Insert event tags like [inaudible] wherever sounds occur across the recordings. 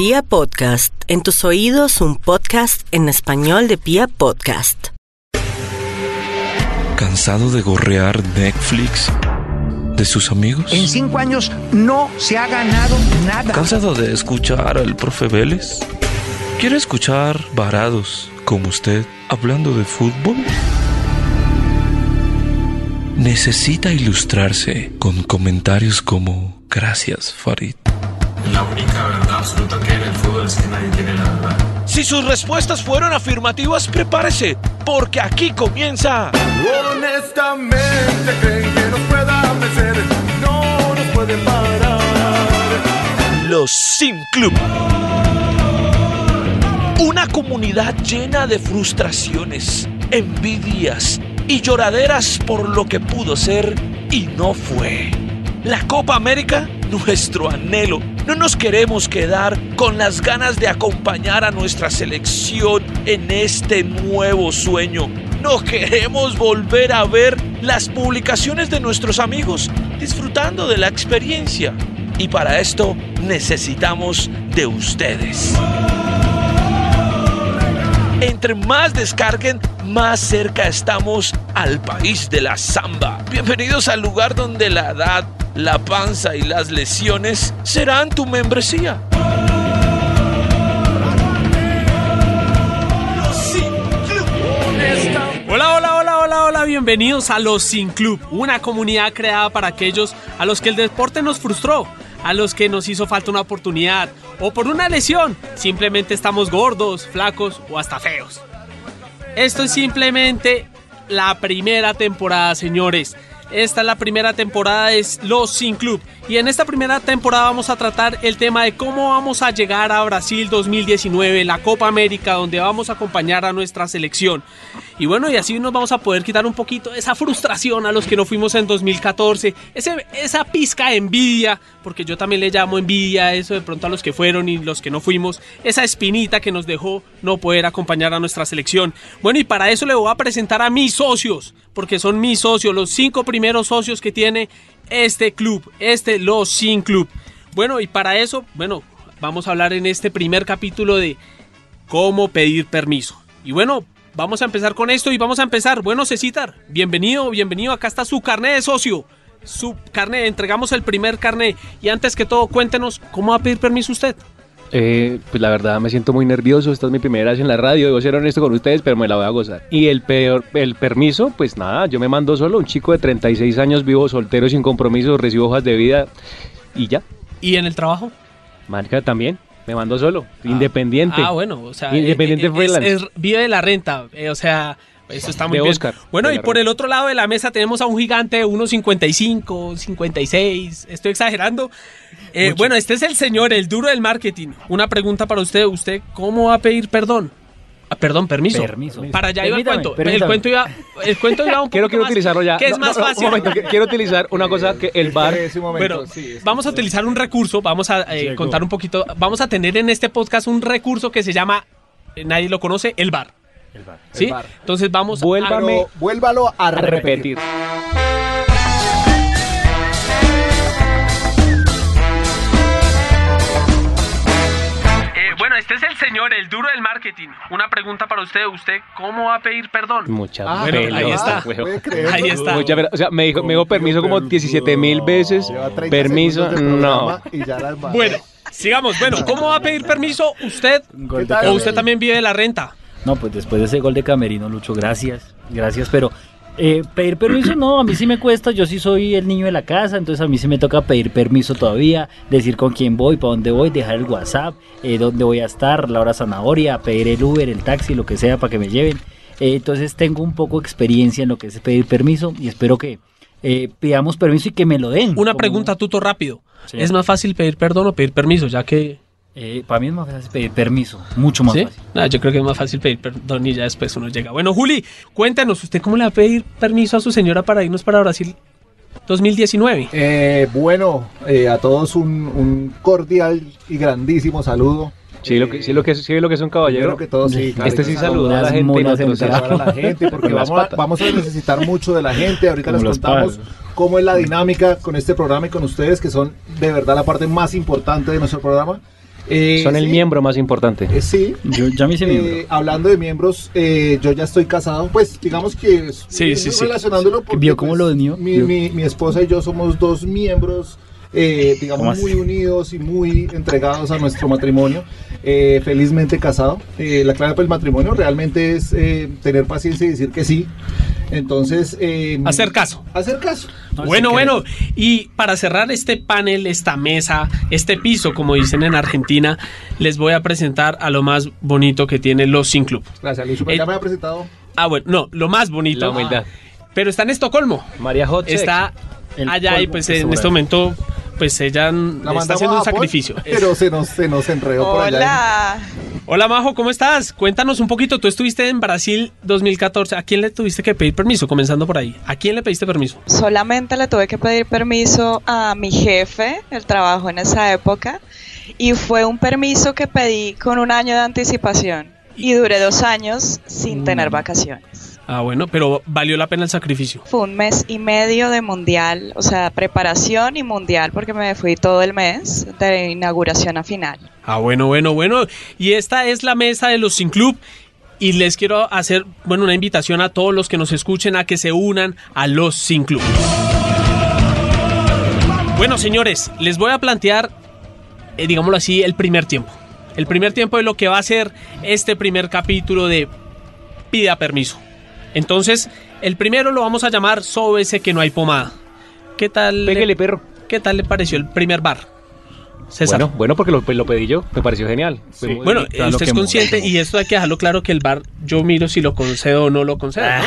Pia Podcast, en tus oídos un podcast en español de Pia Podcast. ¿Cansado de gorrear Netflix? ¿De sus amigos? En cinco años no se ha ganado nada. ¿Cansado de escuchar al profe Vélez? ¿Quiere escuchar varados como usted hablando de fútbol? Necesita ilustrarse con comentarios como Gracias, Farid. La única verdad absoluta que hay en el fútbol es que nadie tiene la verdad. Si sus respuestas fueron afirmativas, prepárese, porque aquí comienza Honestamente creen que nos pueda vencer, no nos pueden parar. Los Sim Club. Una comunidad llena de frustraciones, envidias y lloraderas por lo que pudo ser y no fue. La Copa América, nuestro anhelo. No nos queremos quedar con las ganas de acompañar a nuestra selección en este nuevo sueño. No queremos volver a ver las publicaciones de nuestros amigos disfrutando de la experiencia. Y para esto necesitamos de ustedes. Entre más descarguen, más cerca estamos al país de la samba. Bienvenidos al lugar donde la edad, la panza y las lesiones serán tu membresía. Hola, hola, hola, hola, hola, bienvenidos a Los Sin Club, una comunidad creada para aquellos a los que el deporte nos frustró, a los que nos hizo falta una oportunidad o por una lesión, simplemente estamos gordos, flacos o hasta feos. Esto es simplemente la primera temporada, señores. Esta es la primera temporada de Los Sin Club. Y en esta primera temporada vamos a tratar el tema de cómo vamos a llegar a Brasil 2019, la Copa América, donde vamos a acompañar a nuestra selección. Y bueno, y así nos vamos a poder quitar un poquito esa frustración a los que no fuimos en 2014, ese, esa pizca de envidia, porque yo también le llamo envidia eso de pronto a los que fueron y los que no fuimos, esa espinita que nos dejó no poder acompañar a nuestra selección. Bueno, y para eso le voy a presentar a mis socios, porque son mis socios, los cinco primeros socios que tiene este club, este Los Sin Club. Bueno, y para eso, bueno, vamos a hablar en este primer capítulo de cómo pedir permiso. Y bueno, vamos a empezar con esto y vamos a empezar. Bueno, Cecitar, bienvenido, bienvenido. Acá está su carnet de socio. Su carnet, entregamos el primer carnet. Y antes que todo, cuéntenos, ¿cómo va a pedir permiso usted? Eh, pues la verdad me siento muy nervioso, esta es mi primera vez en la radio, debo ser honesto con ustedes, pero me la voy a gozar. Y el peor, el permiso, pues nada, yo me mando solo, un chico de 36 años, vivo soltero, sin compromiso, recibo hojas de vida y ya. ¿Y en el trabajo? Marca también, me mando solo, independiente. Ah, bueno, o sea, Independiente eh, eh, es- vive de la renta, eh, o sea, eso está muy De bien. Oscar, bueno, y por el otro lado de la mesa tenemos a un gigante de 1.55, 56, estoy exagerando. Eh, bueno, este es el señor, el duro del marketing. Una pregunta para usted, ¿usted cómo va a pedir perdón? Ah, perdón, permiso. Permiso. Para allá iba el Permítame, cuento. El cuento iba, el cuento iba un [laughs] Quiero, poquito quiero más- utilizarlo ya. ¿Qué es No, más no, no, fácil? Un momento, quiero utilizar una cosa que el bar... Bueno, vamos a utilizar un recurso, vamos a eh, contar un poquito, vamos a tener en este podcast un recurso que se llama, eh, nadie lo conoce, el bar. El bar. ¿Sí? Entonces vamos Vuélvame Pero vuélvalo a a repetir. repetir. Eh, bueno, este es el señor, el duro del marketing. Una pregunta para usted, ¿usted cómo va a pedir perdón? Mucha Ah, Bueno, ahí está. Ahí está. Mucha. O sea, me dijo, me dijo permiso como 17 mil veces. Lleva 30 Permiso, no. programa y ya la embarró. Bueno, sigamos. Bueno, ¿cómo va a pedir permiso usted o usted también vive de la renta? No, pues después de ese gol de Camerino, Lucho, gracias, gracias, pero eh, pedir permiso no, a mí sí me cuesta, yo sí soy el niño de la casa, entonces a mí sí me toca pedir permiso todavía, decir con quién voy, para dónde voy, dejar el WhatsApp, eh, dónde voy a estar, la hora zanahoria, pedir el Uber, el taxi, lo que sea para que me lleven. Eh, entonces tengo un poco de experiencia en lo que es pedir permiso y espero que eh, pidamos permiso y que me lo den. Una Como- pregunta, Tuto, rápido. Sí. ¿Es más fácil pedir perdón o pedir permiso? Ya que... Eh, para mí es más fácil pedir permiso, mucho más ¿Sí? fácil. Ah, yo creo que es más fácil pedir perdón y ya después uno llega. Bueno, Juli, cuéntanos, ¿usted cómo le va a pedir permiso a su señora para irnos para Brasil 2019? Eh, bueno, eh, a todos un, un cordial y grandísimo saludo. Sí, lo que, sí, lo que, sí, lo que es un caballero. creo que todos sí. claro, Este sí saluda a la gente. a la gente porque vamos a, patas. vamos a necesitar mucho de la gente. Ahorita Como les contamos palos. cómo es la dinámica con este programa y con ustedes que son de verdad la parte más importante de nuestro programa. Eh, Son el sí, miembro más importante. eh, sí. Yo ya me hice Eh, miembro. hablando de miembros, eh, yo ya estoy casado, pues digamos que Sí, sí, relacionándolo porque ¿Vio cómo pues, lo unió? Mi, mi- mi esposa y yo somos dos miembros, eh, ¿Cómo digamos, muy unidos y muy entregados a nuestro matrimonio. eh, felizmente casado. Eh, la clave para el matrimonio realmente es eh, tener paciencia y decir que sí. Entonces, eh, Hacer caso. hacer caso. No, Bueno, bueno, y para cerrar este panel, esta mesa, este piso, como dicen en Argentina, les voy a presentar a lo más bonito que tiene los Sin Club. Gracias, Luis. Eh, ya me ha presentado. Ah, bueno, no, lo más bonito. La humildad. Pero está en Estocolmo. María Hot. Está allá y pues en este momento, pues ella La está haciendo un sacrificio. Pero se nos, se nos enredó por allá. Hola. Hola Majo, ¿cómo estás? Cuéntanos un poquito. Tú estuviste en Brasil 2014. ¿A quién le tuviste que pedir permiso? Comenzando por ahí. ¿A quién le pediste permiso? Solamente le tuve que pedir permiso a mi jefe, el trabajo en esa época, y fue un permiso que pedí con un año de anticipación. Y duré dos años sin tener vacaciones. Ah, bueno, pero valió la pena el sacrificio. Fue un mes y medio de mundial, o sea, preparación y mundial, porque me fui todo el mes de inauguración a final. Ah, bueno, bueno, bueno. Y esta es la mesa de los Sin Club. Y les quiero hacer, bueno, una invitación a todos los que nos escuchen a que se unan a los Sin Club. Bueno, señores, les voy a plantear, eh, digámoslo así, el primer tiempo. El primer tiempo de lo que va a ser este primer capítulo de Pida Permiso. Entonces, el primero lo vamos a llamar Sóbese que no hay pomada. ¿Qué tal? le- Pégale, perro. ¿Qué tal le pareció el primer bar? César. Bueno, bueno, porque lo, lo pedí yo. Me pareció genial. Bueno, usted es consciente y esto hay que dejarlo claro que el bar yo miro si lo concedo o no lo concedo, ¿no?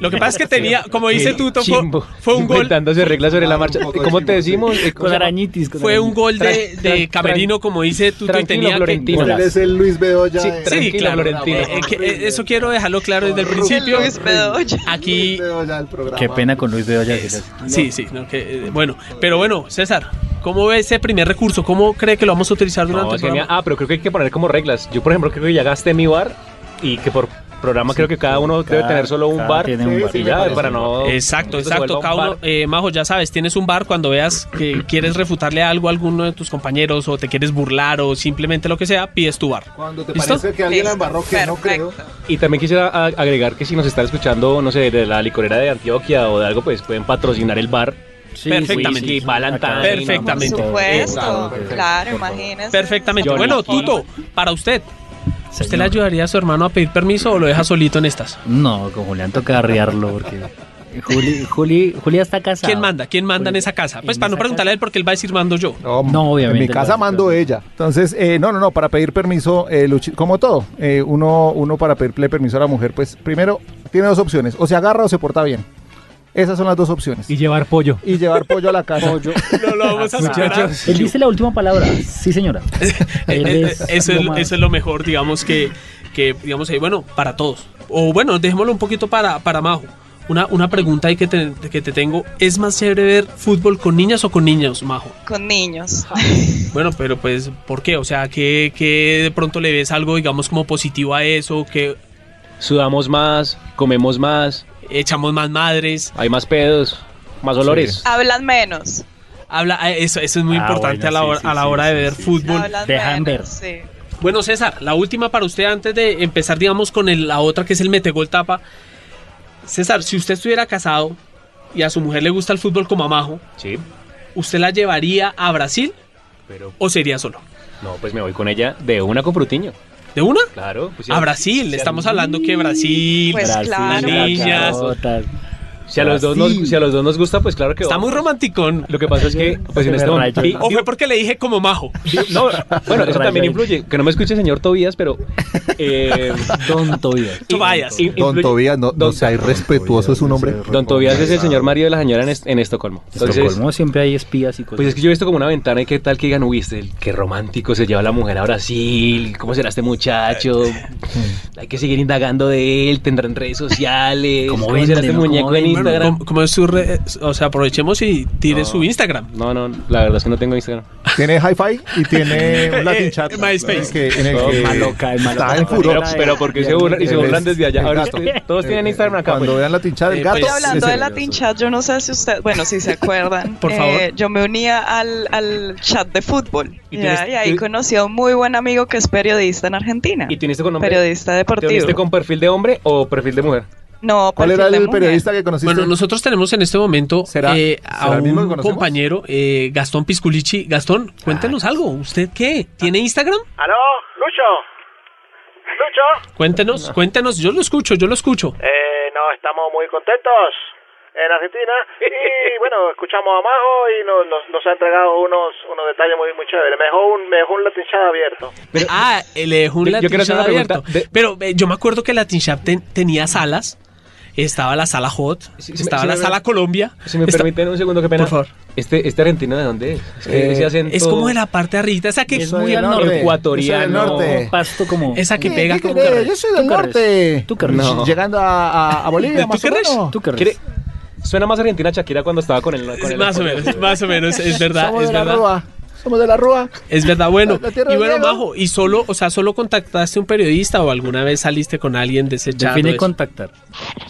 Lo que pasa es que [laughs] tenía, como dice Qué Tuto, fue, un gol, Inventándose reglas sobre la marcha. ¿Cómo te decimos? Eh, ¿cómo Con llama? arañitis. fue un gol de, de Camerino, como dice Tuto, y tenía que... Florentino. Él es el Luis Bedoya. Sí, Sí, claro. Florentino. Eh, eh, eso quiero dejarlo claro desde el principio. Luis Bedoya. Aquí, Luis Bedoya del programa. Qué pena con Luis Bedoya. es- sí, sí, no, que, eh, bueno, pero bueno, César, ¿cómo ve ese primer recurso? ¿Cómo cree que lo vamos a utilizar durante No, el programa? Ah, pero creo que hay que poner como reglas. Yo, por ejemplo, creo que ya gasté mi bar y que por programa creo que cada uno debe cada- tener solo un bar. tiene un bar. Y Sí, ya, me parece. para no... Exacto, exacto. Cada un uno, eh, Majo, ya sabes, tienes un bar cuando veas que quieres refutarle algo a alguno de tus compañeros o te quieres burlar o simplemente lo que sea, pides tu bar. Cuando te ¿Listo? parece que alguien la embarró, que no creo. Y también quisiera agregar que si nos están escuchando, no sé, de la licorera de Antioquia o de algo, pues pueden patrocinar el bar. Sí, Perfectamente. sí, sí. Valentine. Perfectamente. Por supuesto, Claro, imagínese. Perfectamente. Bueno, Tuto, para usted, ¿usted le ayudaría a su hermano a pedir permiso o lo deja solito en estas? No, con Julián toca arriarlo porque Juli, Juli, Julia está casada. ¿Quién manda? ¿Quién manda en esa casa? Pues para no preguntarle a él porque él va a decir mando yo. No, obviamente, En mi casa no, mando no. ella. Entonces, eh, no, no, no, para pedir permiso, eh, Luchi- como todo, eh, uno, uno para pedirle permiso a la mujer, pues primero tiene dos opciones, o se agarra o se porta bien. Esas son las dos opciones. Y llevar pollo. Y llevar pollo a la casa. No lo vamos a superar. Muchachos. Él dice la última palabra. Sí, señora. [laughs] Es es, eso es lo mejor, digamos, que, que digamos, ahí, bueno, para todos. O bueno, dejémoslo un poquito para, para Majo. Una, una pregunta ahí que te, que te tengo. ¿Es más chévere ver fútbol con niñas o con niños, Majo? Con niños. [laughs] Bueno, pero pues, ¿por qué? O sea, ¿qué, qué de pronto le ves algo, digamos, como positivo a eso? ¿Que Sudamos más, comemos más, echamos más madres? hay más pedos, más olores. Hablan menos. Habla, eh, eso, eso es muy Ah, importante bueno, a la sí, hora, sí, a la sí, hora sí, de ver sí, fútbol. Hablan Dejan menos, ver. sí. Bueno, César, la última para usted antes de empezar, digamos, con el- la otra que es el metegol tapa. César, si usted estuviera casado y a su mujer le gusta el fútbol como a Majo, Sí, ¿usted la llevaría a Brasil pero o sería solo? no, pues me voy con ella de una con frutiño. ¿De una? Claro. pues, A Brasil, estamos hablando que Brasil, Pues Brasil, claro. las niñas. Si a, los dos nos, si a los dos nos gusta, pues claro que Está muy romanticón. Lo que pasa es que, pues en este me momento. O fue porque le dije como Majo. No, bueno, eso también influye. Que no me escuche el señor Tobías, pero. Eh, Don Tobías. In- Don Tobías, no, no sea irrespetuoso es su nombre. Don Tobías es el señor marido de la señora en, est- en Estocolmo. Entonces, Estocolmo siempre hay espías y cosas. pues es que yo he visto como una ventana y qué tal que digan, uy, este, qué romántico se lleva la mujer a Brasil, cómo será este muchacho, [laughs] hay que seguir indagando de él, tendrán redes sociales, ¿Cómo será este no? muñeco ¿Cómo en? Instagram. ¿cómo, cómo es su red? O sea, aprovechemos y tire No. su Instagram. No, no, la verdad es que no tengo Instagram. [laughs] Tiene hi-fi y tiene un [laughs] Latin Eh, chat. MySpace. En el que, en el Todo que maloca, es maloca. está en Pero- furor. Pero, pero porque se burlan, y se burlan desde allá. el Ahora ustedes- todos tienen Instagram acá. Cuando pues. vean Latin chat del Eh, gato. pues, Y hablando de Latin Chat, yo no sé si usted, bueno, si se acuerdan, [laughs] Por favor. eh, yo me unía al, al chat de fútbol ¿Y y, tienes- y ahí conocí a un muy buen amigo que es periodista en Argentina. ¿Y te uniste con nombre? Periodista ¿Te deportivo. uniste con perfil de hombre o perfil de mujer? No, ¿Cuál era el mujer. periodista que conociste? Bueno, nosotros tenemos en este momento ¿Será- eh, será a un compañero, eh, Gastón Pisculici. Gastón, cuéntenos algo. ¿Usted qué? ¿Tiene Instagram? ¿Aló? ¿Lucho? ¿Lucho? Cuéntenos, [laughs] cuéntenos. Yo lo escucho, yo lo escucho. Eh, no, estamos muy contentos en Argentina y [laughs] bueno, escuchamos a Majo y nos, nos, nos ha entregado unos, unos detalles muy, muy chéveres. Me dejó un, me dejó un Latin Chat abierto. ah, le dejó un Latin abierto. Pero eh, yo me acuerdo que Latin Chat ten- tenía salas. Estaba la sala Hot, si estaba me- la si me- sala Colombia. Si me está- permiten un segundo, qué pena. Por favor. Este, este argentino, ¿de dónde es? Es que Eh, ese acento Es como de la parte arriba, esa que Es muy al norte. ecuatoriano. Norte. Pasto como... esa que ¿Qué- pega qué como querés? Yo soy del Tú norte. Tú querés. No. Llegando a, a, a Bolivia, ¿Tú más o querés? menos. ¿Tú qué ¿Quiere- Suena más argentina Shakira cuando estaba con el. Con el más o menos, más o menos, es verdad, Somos es de la verdad. Rúa. Somos de la Rúa. Es verdad, bueno. La- la tierra y bueno, Diego. Majo, ¿y solo, o sea, solo contactaste a un periodista o alguna vez saliste con alguien de ese chat? o Define eso? contactar.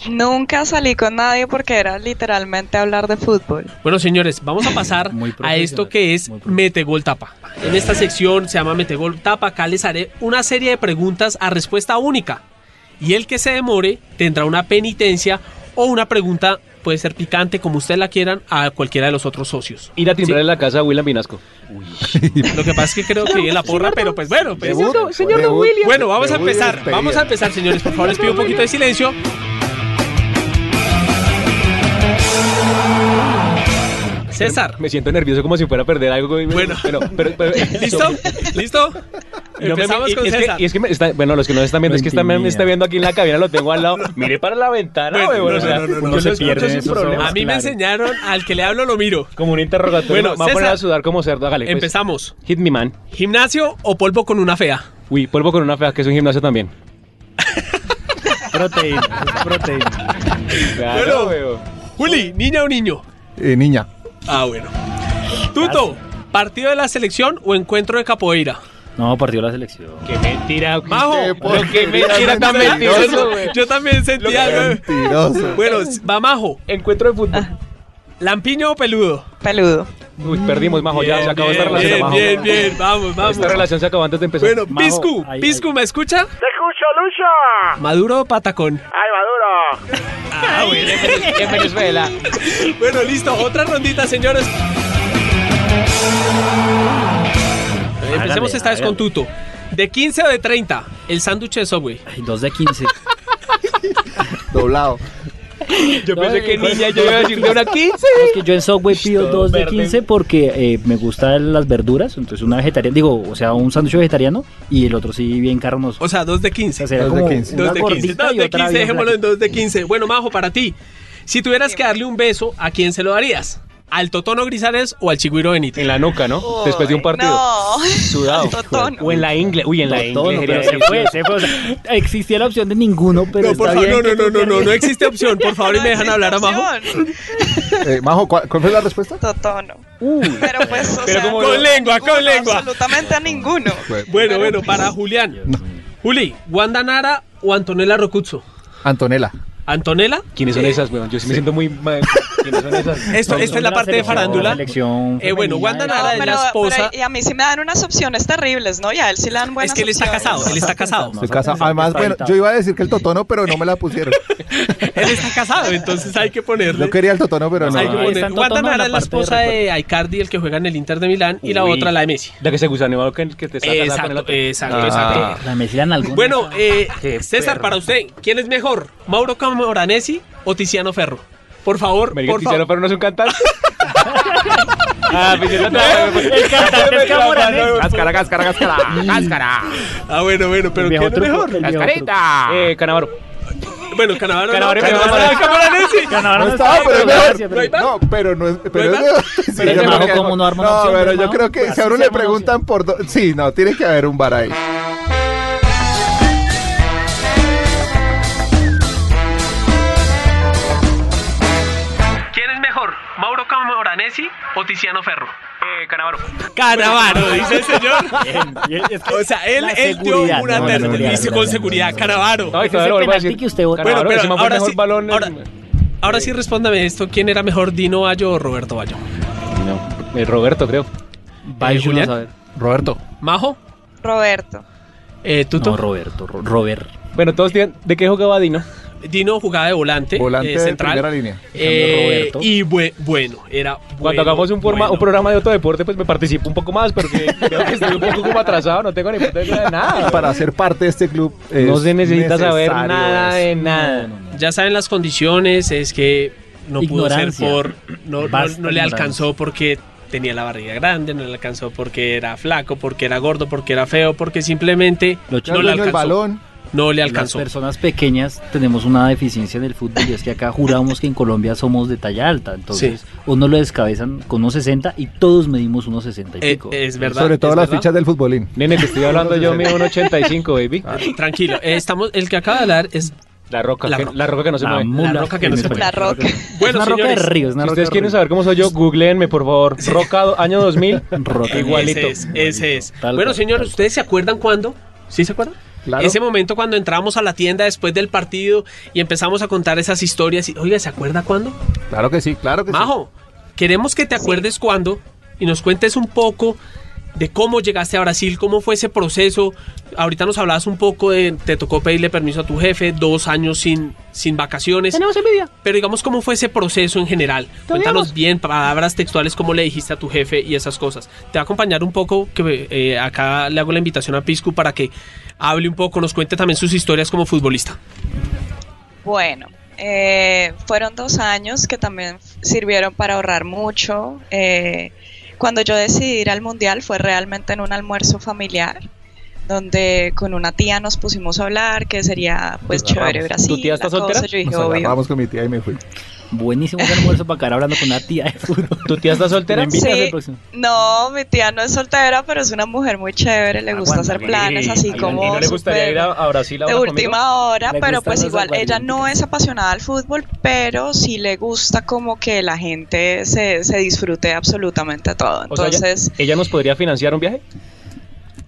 Nunca salí con nadie porque era literalmente hablar de fútbol. Bueno, señores, vamos a [laughs] pasar a esto que es muy profesional. Mete Gol Tapa. En esta sección se llama Mete Gol Tapa. Acá les haré una serie de preguntas a respuesta única. Y el que se demore tendrá una penitencia o una pregunta, puede ser picante, como ustedes la quieran, a cualquiera de los otros socios. Ir a timbrar Sí. en la casa de William Vinasco. Lo que pasa es que creo que viene la porra, pero pues bueno. pues- Debut, debut. Bueno, vamos a empezar. Vamos a empezar, señores. Por favor, les pido un poquito de silencio. César. Me siento nervioso como si fuera a perder algo. Bueno. pero, pero, pero- [laughs] ¿Listo? ¿Listo? No Empezamos y- con y es que- César. y es que me está- bueno, los que nos están viendo, es que está, me, está viendo aquí en la cabina, lo tengo al lado. [laughs] Mire para la ventana, Bueno, huevón, no, o sea, no, no, no, no se problema. A mí me enseñaron al que le hablo lo miro. Como un interrogatorio. Bueno, me voy a poner a sudar como cerdo, hágale. pues. Empezamos. Hit me, man. ¿Gimnasio o polvo con una fea? Uy, polvo con una fea, que es un gimnasio también. [laughs] Proteína. proteína. Claro, Bueno. Juli, ¿niña o niño? Eh, niña. Ah, bueno. Tuto, ¿partido de la selección o encuentro de capoeira? No, partió la selección. Qué mentira. Majo, qué mentira tan mentiroso, güey. Yo también sentí algo. Mentiroso. Bueno, va Majo. Encuentro de fútbol. ¿Lampiño o peludo? Peludo. Uy, perdimos, Majo, ya se acabó esta bien, relación, bien, Majo. bien, bien, vamos, vamos. Esta relación se acabó antes de empezar. Bueno, Majo, Piscu, ahí, Piscu, ¿me escucha? ¡Te escucho, Lucho! ¿Maduro o patacón? ¡Ay, Maduro! Ah, bueno. en Venezuela. Bueno, listo, otra rondita, señores. Empecemos esta vez con. Tuto. ¿De 15 o de 30? El sándwich de Subway. Ay, dos de 15. [laughs] Doblado. Yo pensé que niña, yo iba a decir de una 15. Es que yo en Subway pido Todo dos de verde. 15 porque eh, me gustan las verduras. Entonces una vegetariana, digo, o sea, un sándwich vegetariano y el otro sí bien carnoso. O sea, dos de 15. O sea, Dos de como 15. una Dos de 15. gordita Dos de otra 15, bien dejémoslo en dos de 15. Bueno, Majo, para ti. Si tuvieras que darle un beso, ¿a quién se lo darías? ¿Al Totono Grisales o al Chigüiro Benítez? En la nuca, ¿no? Después de un partido. No. Sudado. Totono. O en la ingle. Uy, en la Todo, ingle. pero sería se fue, se fue. O sea, existía la opción de ninguno, pero No, por está favor, bien no, no, no, no, no, no existe opción. Por favor, y me dejan hablar a Majo. Eh, Majo, ¿cuál, cuál fue la respuesta? Totono. Uy, Pero pues, o Pero sea, como- Con lengua, con lengua. Absolutamente a ninguno. Bueno, bueno, para Julián. Juli, ¿Wanda Nara o Antonella Rocuzzo? Antonella. ¿Antonella? ¿Quiénes son esas, weón? Yo sí me siento muy. mal. ¿Quiénes son esas? [laughs] Esto, Son esta es la parte de farándula. Eh, bueno, Wanda de- Nara es la esposa. pero- y a mí sí me dan unas opciones terribles, ¿no? Y a él sí le dan buenas Es que él está opciones. casado, él está [laughs] casado. Además, bueno, yo iba a decir que el totono, pero no me la pusieron. [laughs] Él está casado, entonces hay que ponerle. Yo quería el totono, pero no. Hay que poner. Wanda Nara la es la esposa de. Icardi, el que juega en el Inter de Milán, y la otra la de Messi. La que se gusaneó que, que te está casada con el Exacto, otro. exacto, Ah. exacto. La Messi en alguna. Bueno, eh, Qué César, para usted, ¿quién es mejor? ¿Mauro Camoranesi o Tiziano Ferro? Por favor, Marica, por Tiziano favor. Ferro no es un cantante. [laughs] ah, pues yo no te El cantante es Camoranesi. Cáscara, cáscara, cáscara. [laughs] Cáscara. Ah, bueno, bueno, pero El ¿quién viejo es mejor? Cascarita. Eh, Canavaro. Bueno, Canavaro. Canavaro [laughs] no, es mejor. Canavaro, No estaba, está, pero es mejor. No, pero no es. Pero ¿No es mejor. Pero yo Majo, creo que- ¿cómo no arma No, pero yo creo que si a uno se le preguntan por. Sí, no, tiene que haber un bar ahí. Tiziano Ferro? Eh, Canavaro. Canavaro, dice el señor. [laughs] o sea, él, dio una no, seguridad, dice con seguridad. Canavaro. No, y Ese todavía lo vuelvo a penalti decir. que usted vota. Bueno, Canavaro, pero ahora mejor sí- balón en- ahora- Ahora sí respóndame esto, ¿quién era mejor, Dino Bayo o Roberto Bayo? No, eh, Roberto, creo. Eh, Julián, Roberto. Majo, Roberto. eh, Tuto. No, Roberto, Ro- Robert. Bueno, todos tienen... ¿De qué jugaba Dino? Dino jugaba de volante, Volante eh, de central. primera línea. Eh, Roberto. y bue- bueno, era Cuando hagamos un, forma- bueno. un programa de otro deporte, pues me participo un poco más, porque [laughs] creo que estoy un poco como atrasado, no tengo ni puta idea de nada. Para ser parte de este club. No se necesita saber nada de nada. Ya saben las condiciones, es que no pudo ser por... No, no- Basta no le alcanzó porque tenía la barriga grande, no le alcanzó porque era flaco, porque era gordo, porque era feo, porque simplemente no el le alcanzó. balón. No le Las alcanzó. personas pequeñas tenemos una deficiencia en el fútbol y es que acá [laughs] juramos que en Colombia somos de talla alta. Entonces, uno lo descabezan con unos 60 y todos medimos unos 60 y Eh, pico. es verdad. Sobre todo es las verdad. fichas del futbolín. Nene, te estoy hablando yo, mido un 85, baby. Tranquilo, eh, estamos, el que acaba de hablar es La roca, La que, roca. la roca que no se La mueve. mula. La roca que no se español. La roca. Es Bueno, una roca de río, es una Si roca ustedes de quieren río. saber cómo soy yo, googleenme, por favor. [laughs] Roca, año 2000. Roca. Igualito. Ese es, ese es. Tal bueno, cual, señores, tal ¿ustedes se acuerdan cuándo? ¿Sí se acuerdan? Claro. Ese momento cuando entramos a la tienda después del partido y empezamos a contar esas historias. Y, Oiga, ¿se acuerda cuándo? Claro que sí, claro que sí. Majo, queremos que te acuerdes cuándo y nos cuentes un poco de cómo llegaste a Brasil, cómo fue ese proceso. Ahorita nos hablabas un poco de, te tocó pedirle permiso a tu jefe, dos años sin, sin vacaciones. Tenemos envidia. Pero digamos, ¿cómo fue ese proceso en general? Cuéntanos bien, palabras textuales, cómo le dijiste a tu jefe y esas cosas. Te va a acompañar un poco, que eh, acá le hago la invitación a Piscu para que hable un poco, nos cuente también sus historias como futbolista. Bueno, eh, fueron dos años que también sirvieron para ahorrar mucho. Eh, cuando yo decidí ir al mundial fue realmente en un almuerzo familiar, donde con una tía nos pusimos a hablar que sería pues chévere. Brasil. ¿Tu tía está soltera? Yo dije, Nos obvio. con mi tía y me fui. Buenísimo ese almuerzo para caer hablando con una tía de fútbol. ¿Tu tía está soltera? Sí. el. No, mi tía no es soltera, pero es una mujer muy chévere, le gusta Aguanta, hacer planes así ¿Y como no le gustaría ir a, a Brasil de ahora conmigo? última hora, Le pero pues igual ella no es apasionada al fútbol, pero sí le gusta como que la gente se, se disfrute absolutamente todo. O sea, ella- Entonces, ¿ella nos podría financiar un viaje?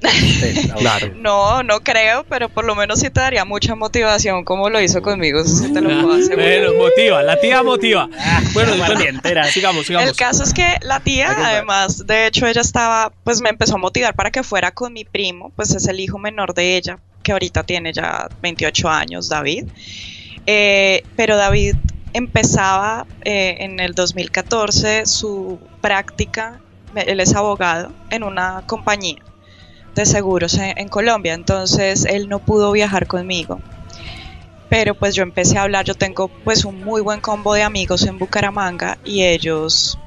[laughs] Claro. no, no creo, pero por lo menos sí te daría mucha motivación como lo hizo conmigo, eso sí te lo puedo asegurar. Bueno, motiva, la tía motiva. Bueno, bueno, Aguardientera. sigamos, sigamos. El caso es que la tía, además, de hecho, ella estaba, pues me empezó a motivar para que fuera con mi primo, pues es el hijo menor de ella, que ahorita tiene ya 28 años, David. Eh, pero David empezaba eh, en el 2014 su práctica, él es abogado en una compañía de seguros en, en Colombia, entonces él no pudo viajar conmigo. Pero pues yo empecé a hablar, yo tengo pues un muy buen combo de amigos en Bucaramanga y ellos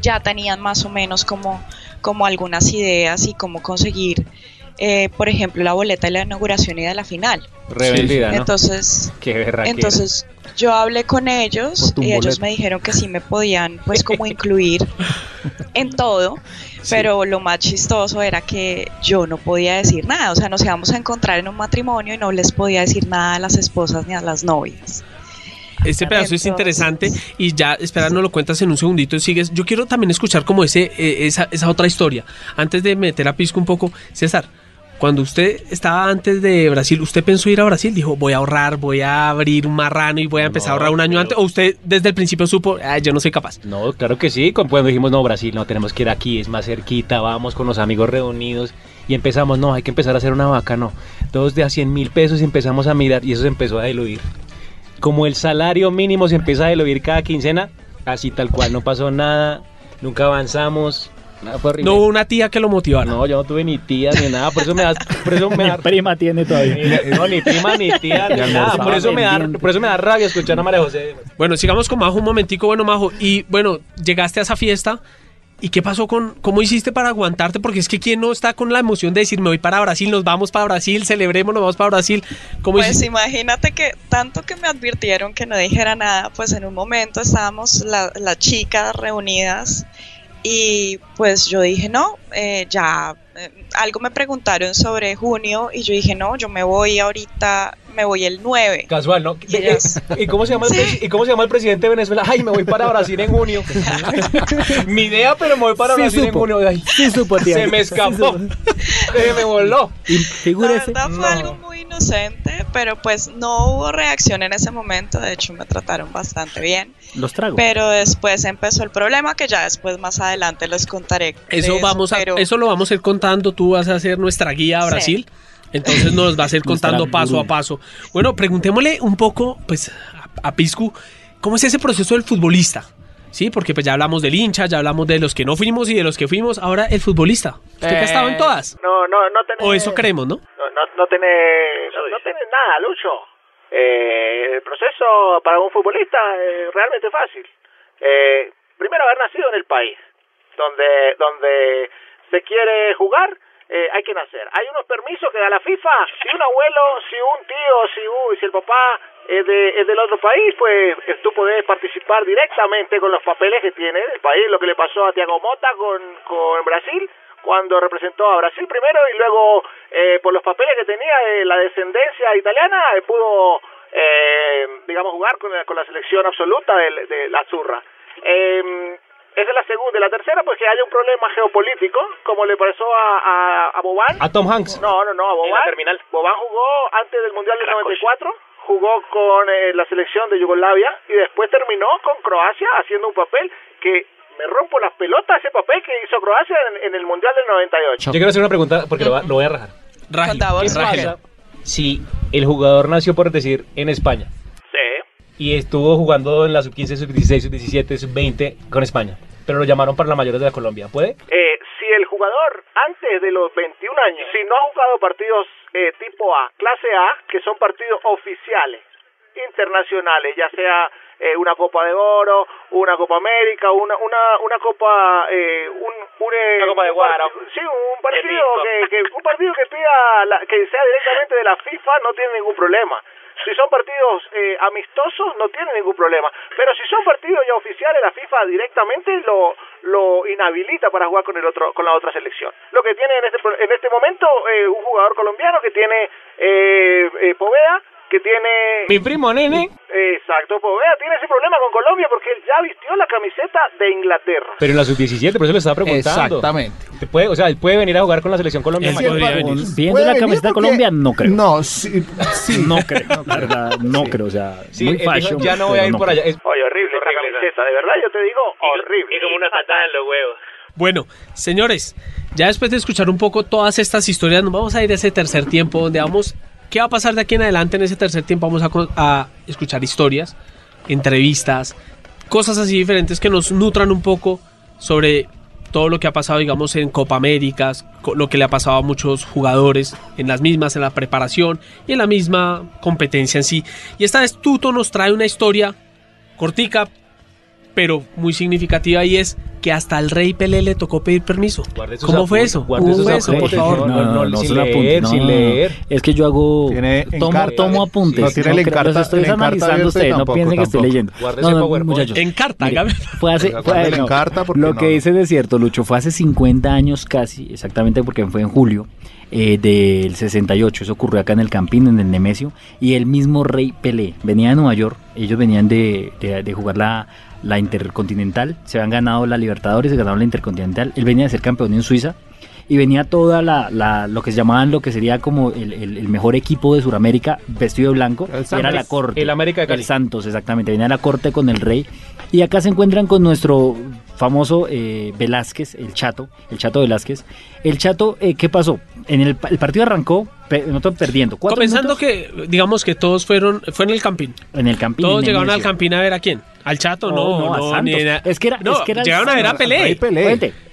ya tenían más o menos como, como algunas ideas y cómo conseguir, eh, por ejemplo, la boleta de la inauguración y de la final. Revendida, ¿no? Entonces, Qué entonces yo hablé con ellos y ellos me dijeron que sí me podían pues como incluir en todo, pero lo más chistoso era que yo no podía decir nada, o sea, nos íbamos a encontrar en un matrimonio y no les podía decir nada a las esposas ni a las novias. Este pedazo es interesante y ya, espera, no lo cuentas en un segundito y sigues. Yo quiero también escuchar como ese, eh, esa, esa otra historia. Antes de meter a Pisco un poco, César, cuando usted estaba antes de Brasil, ¿usted pensó ir a Brasil? Dijo, voy a ahorrar, voy a abrir un marrano y voy a empezar a ahorrar un año antes. ¿O usted desde el principio supo, "Ah, yo no soy capaz? No, claro que sí. con- Cuando dijimos, no, Brasil, no, tenemos que ir aquí, es más cerquita, vamos con los amigos reunidos. Y empezamos, no, hay que empezar a hacer una vaca, no. Todos de a 100 mil pesos y empezamos a mirar y eso se empezó a diluir. Como el salario mínimo se empieza a diluir cada quincena, así tal cual, no pasó nada, nunca avanzamos. Nada, fue horrible. No hubo una tía que lo motivara. No, yo no tuve ni tía ni nada, por eso me da, por eso me da, Mi prima tiene todavía. [laughs] ni- no, ni prima ni tía [laughs] ni nada, por eso me da, por eso me da rabia escuchar a María José. Bueno, sigamos con Majo un momentico. Bueno, Majo, y bueno, llegaste a esa fiesta. ¿Y qué pasó con, cómo hiciste para aguantarte? Porque es que quién no está con la emoción de decir, me voy para Brasil, nos vamos para Brasil, celebremos, nos vamos para Brasil. ¿Cómo Pues hiciste? imagínate que tanto que me advirtieron que no dijera nada, pues en un momento estábamos la- las chicas reunidas y pues yo dije, no, eh, ya, eh, algo me preguntaron sobre junio y yo dije, no, yo me voy ahorita me voy el 9. Casual, ¿no? Y ellos- ¿Y cómo, se llama el ¿Y cómo se llama el presidente de Venezuela? Ay, me voy para Brasil en junio. [laughs] Mi idea, pero me voy para Sí Brasil en junio. Ay, Sí supo, tía. se me escapó. Se me voló. Y La figúrese. verdad fue algo muy inocente, pero pues no hubo reacción en ese momento. De hecho, me trataron bastante bien. Los trago. Pero después empezó el problema que ya después más adelante les contaré. Eso vamos a, pero- eso lo vamos a ir contando. Tú vas a hacer nuestra guía a Sí. Brasil. Entonces nos vas a ir [laughs] contando paso a paso. Bueno, preguntémosle un poco, pues, a, a Piscu, ¿cómo es ese proceso del futbolista? Sí, porque pues ya hablamos del hincha, ya hablamos de los que no fuimos y de los que fuimos. Ahora el futbolista. Usted que ha estado en Eh, todas. No, no, no tenés... O eso creemos, ¿no? No, no, no tenés, no, no tenés nada, Lucho. Eh, el proceso para un futbolista es realmente fácil. Eh, primero haber nacido en el país donde donde se quiere jugar, eh, hay que nacer. Hay unos permisos que da la FIFA. Si un abuelo, si un tío, si, un- si el papá es, de, es del otro país, pues eh, tú podés participar directamente con los papeles que tiene el país. Lo que le pasó a Tiago Mota con, con Brasil cuando representó a Brasil primero y luego eh, por los papeles que tenía de la descendencia italiana eh, pudo eh, digamos jugar con la, con la selección absoluta de, de la Zurra. Eh, esa es la segunda. Y la tercera, pues que haya un problema geopolítico, como le pasó a, a, a Boban. A Tom Hanks. No, no, no, a Boban. Boban jugó antes del Mundial del 94, jugó con eh, la selección de Yugoslavia y después terminó con Croacia haciendo un papel que me rompo las pelotas ese papel que hizo Croacia en, en el Mundial del 98. Yo quiero hacer una pregunta porque lo, va- lo voy a rajar. Ragi, Contá vos. ¿Qué pasa si el jugador nació, por decir, en España Sí. y estuvo jugando en la sub-15, sub-16, sub-17, sub-20 con España, pero lo llamaron para la mayores de la Colombia? ¿Puede? Eh, si el jugador antes de los 21 años, si no ha jugado partidos eh, tipo A, clase A, que son partidos oficiales, internacionales, ya sea eh, una Copa de Oro, una Copa América, una una una Copa eh, un, un, eh, Una Copa de Guaro. sí, un partido que, que un partido que pida la- que sea directamente de la FIFA no tiene ningún problema. Si son partidos eh, amistosos no tiene ningún problema, pero si son partidos ya oficiales la FIFA directamente lo lo inhabilita para jugar con el otro con la otra selección. Lo que tiene en este en este momento eh, un jugador colombiano que tiene eh, eh, Poveda que tiene Mi primo, nene. Exacto, Poveda tiene ese problema con Colombia porque él ya vistió la camiseta de Inglaterra. Pero en la sub-17, por eso le estaba preguntando. Exactamente. ¿Te puede, o sea, él puede venir a jugar con la selección Colombia. Él mayor? podría venir. Viendo la camiseta de Colombia, no creo. No, sí, sí. [laughs] No creo, la verdad, no creo, o sea, Sí, muy fashion. ya no voy a ir no por creo. allá. Es- Oye, horrible esa camiseta, de verdad yo te digo, horrible. patada en los huevos. Bueno, señores, ya después de escuchar un poco todas estas historias, nos vamos a ir a ese tercer tiempo donde vamos. ¿Qué va a pasar de aquí en adelante en ese tercer tiempo? Vamos a, escuchar historias, entrevistas, cosas así diferentes que nos nutran un poco sobre todo lo que ha pasado, digamos, en Copa Américas, lo que le ha pasado a muchos jugadores en las mismas, en la preparación y en la misma competencia en sí. Y esta vez Tuto nos trae una historia cortica, pero muy significativa y es que hasta al rey Pelé le tocó pedir permiso. ¿Cómo fue eso? guarde ¿Cómo fue eso, por favor? No, no, no, se sin leer, no, sin no, no. leer. Es que yo hago. Tiene tomo, Encarta. tomo apuntes. No tiene el Encarta- los estoy Encarta analizando ustedes, no tampoco, piensen que estoy leyendo. PowerPoint. muchachos. En carta, mire, Gaby. fue hace, no, Encarta lo no. que dice es cierto, Lucho, fue hace 50 años casi, exactamente porque fue en julio eh, del 68, eso ocurrió acá en el Campín, en el Nemesio, y el mismo rey Pelé venía de Nueva York, ellos venían de, de- de jugar la, la Intercontinental, se habían ganado la Libertadores, se ganaron la Intercontinental, él venía de ser campeón en Suiza, y venía toda la, la- lo que se llamaban lo que sería como el, el- el mejor equipo de Sudamérica vestido de blanco El era la corte El América de Cali. el Santos exactamente venía a la corte con el rey y acá se encuentran con nuestro famoso eh, Velázquez el Chato el Chato Velázquez el Chato eh, qué pasó en el, pa- el partido arrancó pe- nosotros perdiendo Comenzando minutos que, digamos que todos fueron, fue en el campín. en el campín Todos llegaron al campín a ver a quién. ¿Al Chato? No, No, no, a Santos. era- Es que era- no, es que era el llegaron a ver a Pelé.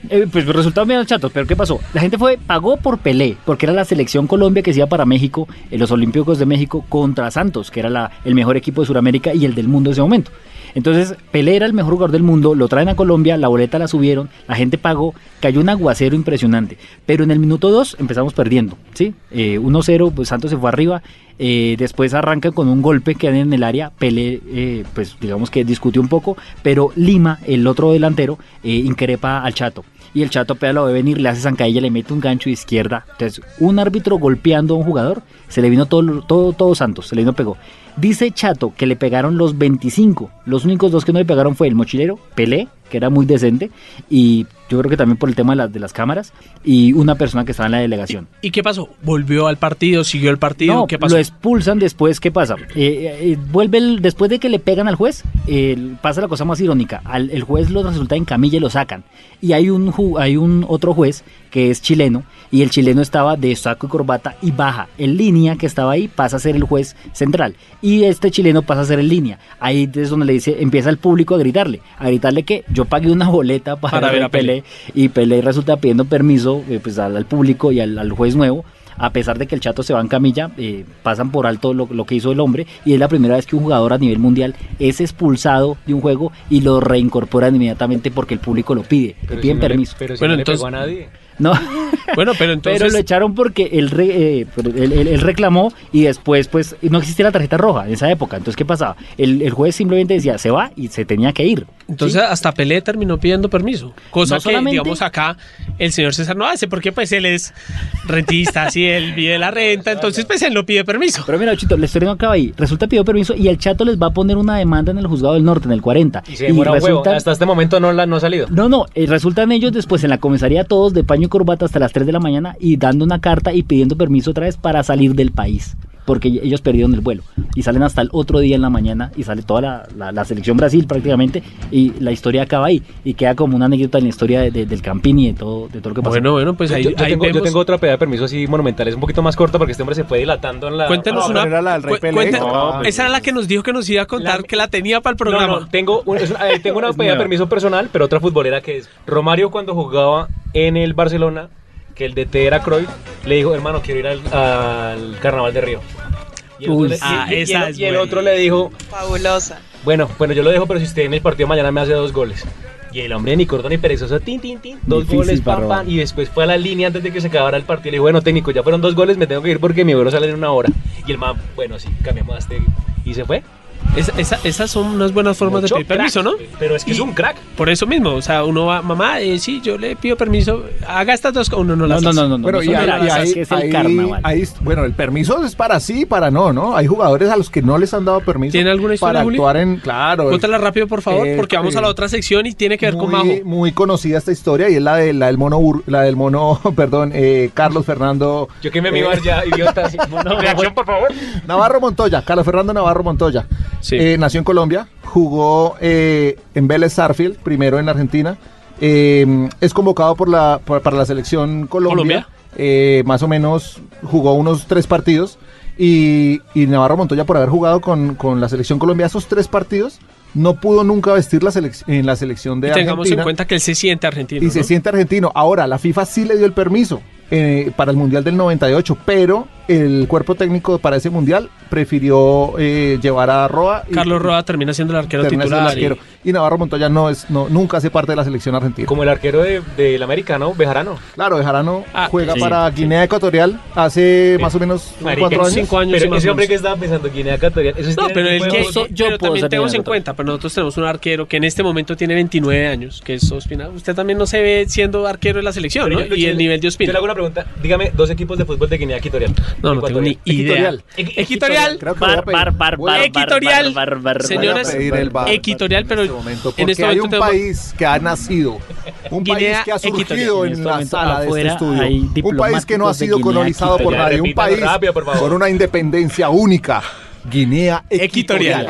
Eh, pues resultaron bien los chatos, pero ¿qué pasó? La gente fue, pagó por Pelé, porque era la selección Colombia que se iba para México, en los Olímpicos de México, contra Santos, que era la- el mejor equipo de Sudamérica y el del mundo en ese momento. Entonces, Pelé era el mejor jugador del mundo, lo traen a Colombia, la boleta la subieron, la gente pagó, cayó un aguacero impresionante. Pero en el minuto 2 empezamos perdiendo, ¿sí? Eh, 1-0, pues Santos se fue arriba, eh, después arrancan con un golpe que en el área, Pelé, eh, pues digamos que discutió un poco, pero Lima, el otro delantero, eh, increpa al Chato. Y el Chato Pea lo ve venir, le hace zancadilla, le mete un gancho de izquierda. Entonces, un árbitro golpeando a un jugador, se le vino todo, todo, Santos, se le vino pegó. Dice Chato que le pegaron los 25. Los únicos dos que no le pegaron fue el mochilero, Pelé, que era muy decente, y yo creo que también por el tema de, las de las cámaras, y una persona que estaba en la delegación. ¿Y qué pasó? ¿Volvió al partido? ¿Siguió el partido? No, ¿Qué pasó? lo expulsan después, ¿qué pasa? Eh, eh, vuelve el- después de que le pegan al juez, eh, pasa la cosa más irónica. Al- el juez lo resulta en camilla y lo sacan. Y hay un, hay un otro juez que es chileno, y el chileno estaba de saco y corbata y baja. En línea que estaba ahí pasa a ser el juez central. Y este chileno pasa a ser en línea. Ahí es donde le dice, empieza el público a gritarle. A gritarle que yo pagué una boleta para, Para ver a Pelé. Y Pelé resulta pidiendo permiso eh, pues, al, público y al, al juez nuevo. A pesar de que el chato se va en camilla, eh, pasan por alto lo, lo que hizo el hombre. Y es la primera vez que un jugador a nivel mundial es expulsado de un juego y lo reincorporan inmediatamente porque el público lo pide. le piden permiso. pero si Bueno, no le entonces- pegó a nadie. No. [laughs] Bueno, pero entonces... Pero lo echaron porque él, re- eh, pero él, él- él reclamó y después pues no existía la tarjeta roja en esa época. Entonces, ¿qué pasaba? El, el juez simplemente decía, se va y se tenía que ir. Entonces hasta Pelé terminó pidiendo permiso. Cosa No que, solamente- digamos, acá el señor César no hace, porque pues él es rentista, [laughs] así él vive la renta, entonces pues él no pide permiso. Pero mira, Chito, la historia no acaba ahí. Resulta pidió permiso y el chato les va a poner una demanda en el juzgado del norte, en el 40. Y se huevo. resulta- Hasta este momento no, la, no ha salido. No, no, eh, resultan ellos después en la comisaría todos de paño y corbata hasta las 3 de la mañana y dando una carta y pidiendo permiso otra vez para salir del país. Porque ellos perdieron el vuelo y salen hasta el otro día en la mañana y sale toda la, la- la selección Brasil prácticamente y la historia acaba ahí y queda como una anécdota en la historia de- de- del Campini y de todo, de todo lo que pasó. Bueno, bueno, pues Yo- ahí, yo, yo ahí tengo, yo vemos. tengo otra pedida de permiso así monumental. Es un poquito más corta porque este hombre se fue dilatando en la. Cuéntenos No, una. era la del Rey cu- Pelé. cuéntenos- No, esa era la que nos dijo que nos iba a contar La- que la tenía para el programa. no, tengo, una, eh, [laughs] tengo una pedida de permiso personal, pero otra futbolera que es Romario cuando jugaba en el Barcelona, que el DT era Cruyff, le dijo, hermano, quiero ir al, al Carnaval de Río. Y el, Uy, otro, le- ah, y- y- y esa el- es y el buena. otro le dijo, Fabulosa. bueno, bueno, yo lo dejo, pero si usted en el partido mañana me hace dos goles. Y el hombre ni cordón ni perezoso, tin, tin, tin, dos Difícil goles, para pam, pam, y después fue a la línea antes de que se acabara el partido. Le dijo, bueno, técnico, ya fueron dos goles, me tengo que ir porque mi vuelo sale en una hora. Y el man, bueno, sí, cambiamos a este. Y se fue. Esa- esa- esas son unas buenas formas Mucho de pedir permiso, ¿no? crack, Pero es que es Y- un crack. Por eso mismo, o sea, uno va, mamá, eh, sí, yo le pido permiso, haga estas dos cosas. Uno no No, las no, hace. no, no, no. Bueno, no y ahí, ahí- es que es el ahí- carnaval. bueno, el permiso es para sí y para no, ¿no? Hay jugadores a los que no les han dado permiso ¿Tiene alguna historia, para Juli? actuar en, claro, Cuéntala rápido, por favor, Eh, porque vamos a la eh, otra sección y tiene que ver con muy, Majo. muy conocida esta historia y es la de la del mono, Bur- la del mono, [laughs] perdón, eh, Carlos Fernando Yo que me eh, iba ya, idiota. [laughs] Reacción, por favor. Navarro Montoya, Carlos Fernando Navarro Montoya. Sí. Eh, nació en Colombia, jugó eh, en Vélez Sarfield, primero en Argentina. Eh, es convocado por la, por- para la selección Colombia. Colombia. Eh, más o menos jugó unos tres partidos. Y, y Navarro Montoya, por haber jugado con, con la selección Colombia esos tres partidos, no pudo nunca vestir la en la selección de Y tengamos Argentina en cuenta que él se siente argentino. y se siente argentino. Ahora, la FIFA sí le dio el permiso eh, para el Mundial del 98, pero el cuerpo técnico para ese Mundial prefirió eh, llevar a Roa. y- Carlos Roa termina siendo el arquero siendo el titular. y- Navarro Montoya no es, no, nunca hace parte de la selección argentina. Como el arquero de- del América, ¿no? Bejarano. Claro, Bejarano Ah, juega sí, para Guinea Ecuatorial hace más o menos Marica, cuatro años. cinco años. Pero ese hombre que estaba pensando, Guinea Ecuatorial. Eso No, pero, el que, eso- yo pero puedo también tenemos en cuenta, pero nosotros tenemos un arquero que en este momento tiene 29 años, que es Ospina. Usted también no se ve siendo arquero de la selección, Pero ¿no? yo- y yo- el nivel de Yo Ospina. le hago una pregunta. Dígame dos equipos de fútbol de Guinea Ecuatorial. No, no tengo ni idea. Equitorial. Equitorial. Bar, bar, bar, Equitorial. bar, bar, bar, Señores, Equitorial, pero en este momento, hay un tenemos- país que ha nacido, un Guinea país que ha surgido En en, este la sala de este estudio, un país que no ha sido colonizado por nadie, un país rápido, por favor. con una independencia única, Guinea Equitorial.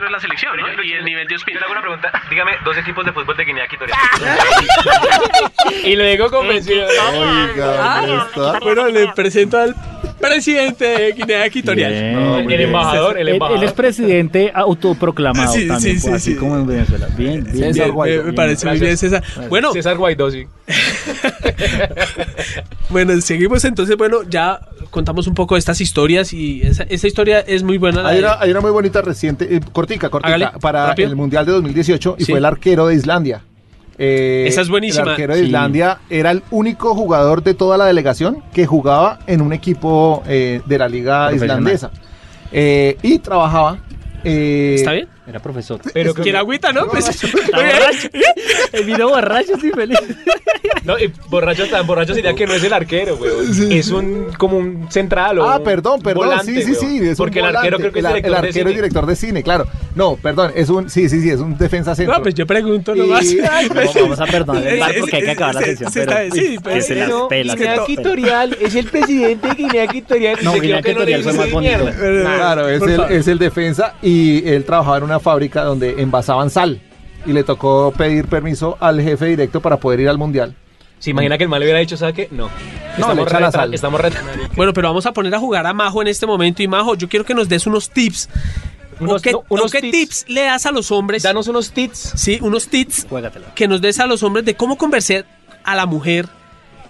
Arquero de la selección, ¿no? Y el nivel de Yo Ospina. le hago una pregunta. Dígame dos equipos de fútbol de Guinea Ecuatorial. [laughs] y lo digo convencido. Oiga, está- Bueno, le presento al presidente de Guinea. Bien. No, el embajador, el Él, él embajador. es presidente autoproclamado Sí, también, sí, sí, pues, así sí. como en Venezuela. Bien, bien. César bien. Guaidó. me parece muy bien. César. Bueno, César Guaidó, sí. [laughs] bueno, seguimos entonces. Bueno, ya contamos un poco de estas historias y esa, esa historia es muy buena. Hay de- una, hay una muy bonita reciente, eh, cortica, cortica, Hágale, para rápido. el Mundial de 2018 y Sí. fue el arquero de Islandia. Eh, Esa es buenísima. El arquero de Sí. Islandia era el único jugador de toda la delegación que jugaba en un equipo eh, de la liga islandesa. Eh, y trabajaba. eh, ¿Está bien? Era profesor. Pero ¿Quiere agüita, no? [laughs] Pues, borracho. El vino borracho, sí, feliz. No, y borracho tan borracho sería que no es el arquero, weón. Sí. Es un como un central o Ah, perdón, perdón, volante, sí, sí, sí. es un Porque el arquero creo que es el, director el de arquero cine. es director de cine, claro. No, perdón, es un, sí, sí, sí, es un defensa centro. No, pues yo pregunto Y- nomás. [laughs] Ay, Vamos, vamos a perdonar el bar porque hay que acabar la Se- sección. se pero, está- sí, pero- que se las No, pela. se Guinea es el presidente de Guinea Equatorial. No, Se Guinea que no Equatorial fue más bonito. Claro, es el defensa y él trabajaba en una fábrica donde envasaban sal y le tocó pedir permiso al jefe directo para poder ir al mundial. ¿Se imagina que el mal le hubiera dicho, ¿sabe qué? No. le echa la retra- sal. Estamos retra- Bueno, pero vamos a poner a jugar a Majo en este momento. Y Majo, yo quiero que nos des unos tips. Unos- ¿O qué, no, unos qué tips. tips. le das a los hombres? Danos unos tips. Sí, unos tips Juégatela. que nos des a los hombres de cómo convencer a la mujer,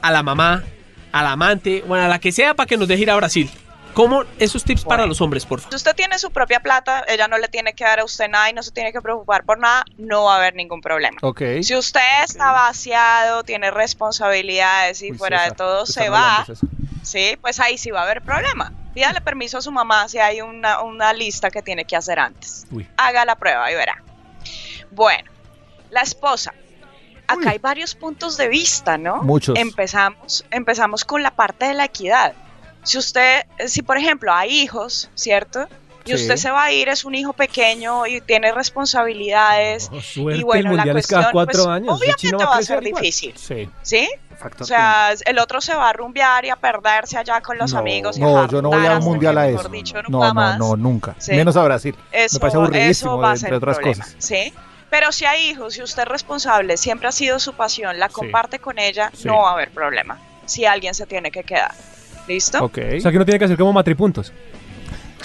a la mamá, al amante, bueno, a la que sea para que nos deje ir a Brasil. ¿Cómo esos tips para los hombres, por favor? Si usted tiene su propia plata, ella no le tiene que dar a usted nada y no se tiene que preocupar por nada, no va a haber ningún problema. Ok. Si usted está vaciado, tiene responsabilidades y Uy, fuera César, de todo se va, sí, pues ahí sí va a haber problema. Pídale permiso a su mamá si hay una, una lista que tiene que hacer antes. Uy. Haga la prueba y verá. Bueno, la esposa. Acá Uy. hay varios puntos de vista, ¿no? Muchos. Empezamos, empezamos con la parte de la equidad. Si usted, si por ejemplo hay hijos, ¿cierto? Y Sí. usted se va a ir, es un hijo pequeño y tiene responsabilidades. y bueno, la cuestión, pues, obviamente va a ser difícil, Sí. ¿sí? Factor O sea, el otro se va a rumbear y a perderse allá con los No, amigos. y No, a yo no voy a un mundial a eso. dicho, No, nunca no, más. no, nunca. Sí. Menos a Brasil. Eso, Me parece eso aburridísimo, va a entre ser otras problema, cosas. ¿sí? Pero si hay hijos, si usted es responsable, siempre ha sido su pasión, la comparte con ella, Sí. no va a haber problema. Si alguien se tiene que quedar. ¿Listo? Ok. O sea que uno tiene que hacer como matripuntos.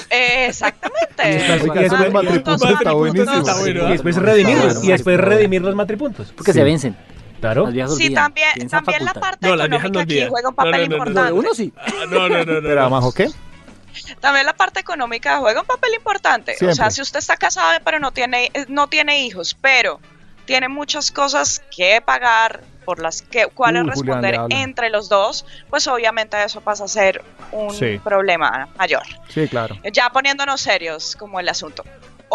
Eh, exactamente. Está buenísimo. Y después redimirlos. Claro. Y después redimir los matripuntos. Porque Sí. se vencen. Claro. Sí, también, también la parte No, económica no aquí juega un papel no, no, no, no. importante. Uno sí. Ah, No, no, no, no. Pero, no. Majo, ¿qué? También la parte económica juega un papel importante. O sea, si usted está casado pero no tiene, eh, no tiene hijos, pero tiene muchas cosas que pagar por las que cuáles Julián, responder entre los dos, pues obviamente eso pasa a ser un Sí. problema mayor. Sí, claro. Ya poniéndonos serios como el asunto.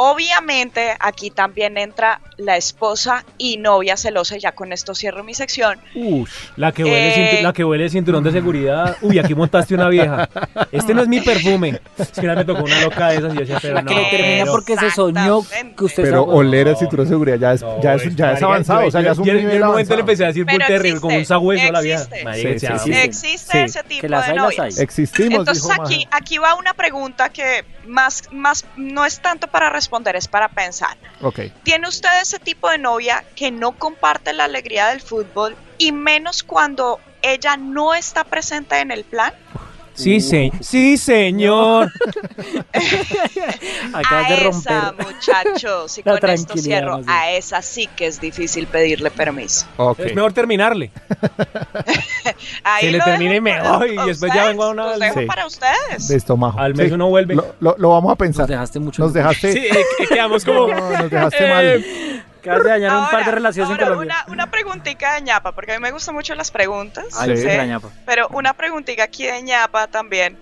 Obviamente aquí también entra la esposa y novia celosa, y ya con esto cierro mi sección. Ush. La que huele, Eh. cintu- la que huele cinturón de seguridad. Uy, aquí montaste una vieja. Este no es mi perfume. Es que me tocó una loca de esas y yo decía, pero La no. que le termina porque se soñó que usted Pero se- oler el cinturón de seguridad ya es, No, ya es, ya es avanzado, yo- o sea, ya es un yo- yo nivel en un momento le empecé a decir muy terrible, como un sabueso a la vieja. Sí, sí, "Uy". sí. Existe Sí. ese tipo Que las de hay, las novias. hay. Existimos, Entonces dijo aquí, aquí va una pregunta que más, más no es tanto para responder, es para pensar. ¿Tiene usted ese tipo de novia que no comparte la alegría del fútbol y menos cuando ella no está presente en el plan? Sí, se- sí, señor. [laughs] Acabas a de esa, muchachos, [laughs] y La con esto cierro, a esa sí que es difícil pedirle permiso. Es mejor terminarle. [laughs] Ahí Se le termine y me voy, y después ya vengo a una- los dejo Sí. para ustedes. Majo. Al mes Sí. uno vuelve. Lo, lo- lo vamos a Nos pensar. dejaste mucho. Nos dejaste. Sí, eh, que- quedamos como. No, nos dejaste Eh, mal. Acabas de dañar un par de Ahora- relaciones en ahora Colombia. Una, una preguntica de ñapa, porque a mí me gustan mucho las preguntas. Ay, Sí. sí. la ñapa. Pero una preguntita aquí de ñapa también.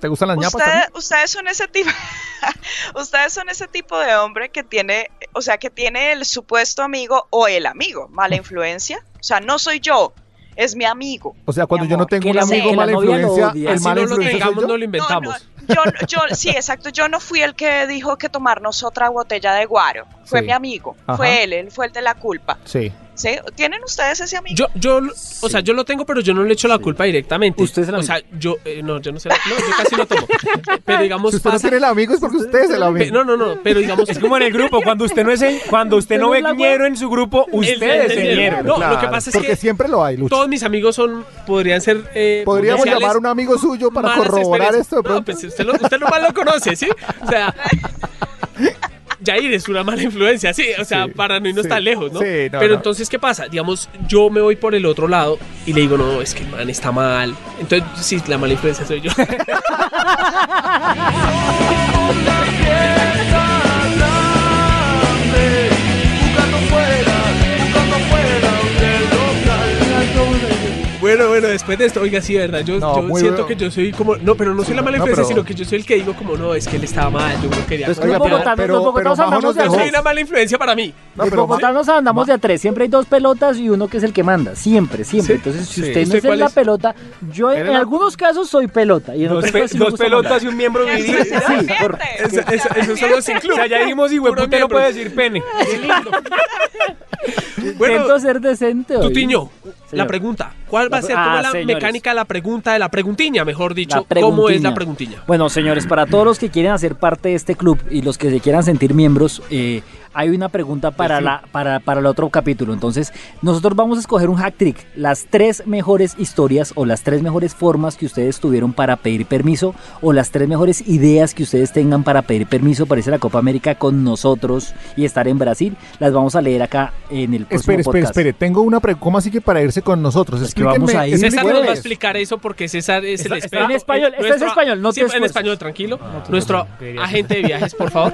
¿Te gustan las ñapas Usted- ustedes son ese tipo, [laughs] ustedes son ese tipo de hombre que tiene, o sea, que tiene el supuesto amigo o el amigo, mala influencia. O sea, no soy yo, es mi amigo. O sea, cuando yo no tengo un amigo mala influencia, el mala no lo influencia no lo No, inventamos. Yo, yo, sí, exacto. Yo no fui el que dijo que tomarnos otra botella de guaro. Fue Sí. mi amigo. Ajá. Fue él, él fue el de la culpa. Sí. ¿Sí? ¿Tienen ustedes ese amigo? Yo, yo, o sea, yo lo tengo, pero yo no le echo la culpa directamente. Usted es el O sea, yo, eh, no, yo no sé. No, yo casi no tomo. [laughs] Pero digamos, Si usted no tiene el amigo es porque usted es el amigo. No, no, no, pero digamos. Es como en el grupo, cuando usted no es el, cuando usted no ve ñero en su grupo, usted es el ñero. ñero. No, lo que pasa es porque que siempre lo hay, Lucho. todos mis amigos son, podrían ser. Eh, Podríamos llamar a un amigo suyo para corroborar esto de No, pues usted, lo, usted nomás lo conoce, ¿sí? O sea. [laughs] Jair es una mala influencia, sí, o sea, Sí, para no irnos sí, tan lejos, ¿no? sí, no, Pero no. entonces, ¿qué pasa? Digamos, yo me voy por el otro lado y le digo, no, es que el man está mal. Entonces, sí, la mala influencia soy yo. [laughs] Bueno, bueno, después de esto, oiga, sí, verdad, yo, No, yo muy siento bueno. que yo soy como, no, pero no soy la mala No, influencia, pero- sino que yo soy el que digo como, no, es que él estaba mal, yo no quería. Pues que Oiga, los pero- pero- pero Majo andamos de soy una mala influencia para mí. No, Los pero bogotanos andamos de a tres, siempre hay dos pelotas y uno que es el que manda, siempre, siempre. Sí, Entonces, si sí. usted no ¿Usted es la es? pelota, yo en, Eres en la- algunos casos soy pelota y en Dos, otros casos dos pelotas y un miembro viril. Sí, por- Eso, son los [laughs] O club. sea, ya dijimos, y usted no puede decir pene. [laughs] [laughs] Bueno, ser decente hoy. Tutiño, la pregunta. ¿Cuál va a La- ser como ah, la señores. mecánica de la pregunta de la preguntiña, mejor dicho? ¿Cómo es la preguntiña? Bueno, señores, para todos los que quieren hacer parte de este club y los que se quieran sentir miembros, eh, hay una pregunta para, la, para, para el otro capítulo. Entonces, nosotros vamos a escoger un hack trick, las tres mejores historias o las tres mejores formas que ustedes tuvieron para pedir permiso o las tres mejores ideas que ustedes tengan para pedir permiso para irse a la Copa América con nosotros y estar en Brasil. Las vamos a leer acá en el próximo Espere, espere, podcast. espere. Tengo una pregunta. ¿Cómo así que para irse con nosotros? que vamos a ir. César nos va a explicar eso porque César es el experto. en español, Eh, está en español, no te sí, en esfuerces. español, tranquilo. Nuestro agente de viajes, por favor.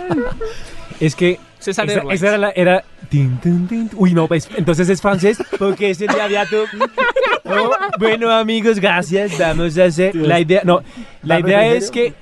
Es que César esa, Airlines. esa era la... Era... tin, tin, tin. Uy, no, pues entonces es francés porque es el aviato. Oh, bueno, amigos, gracias. Vamos a hacer la idea... No, la ¿Darme idea es que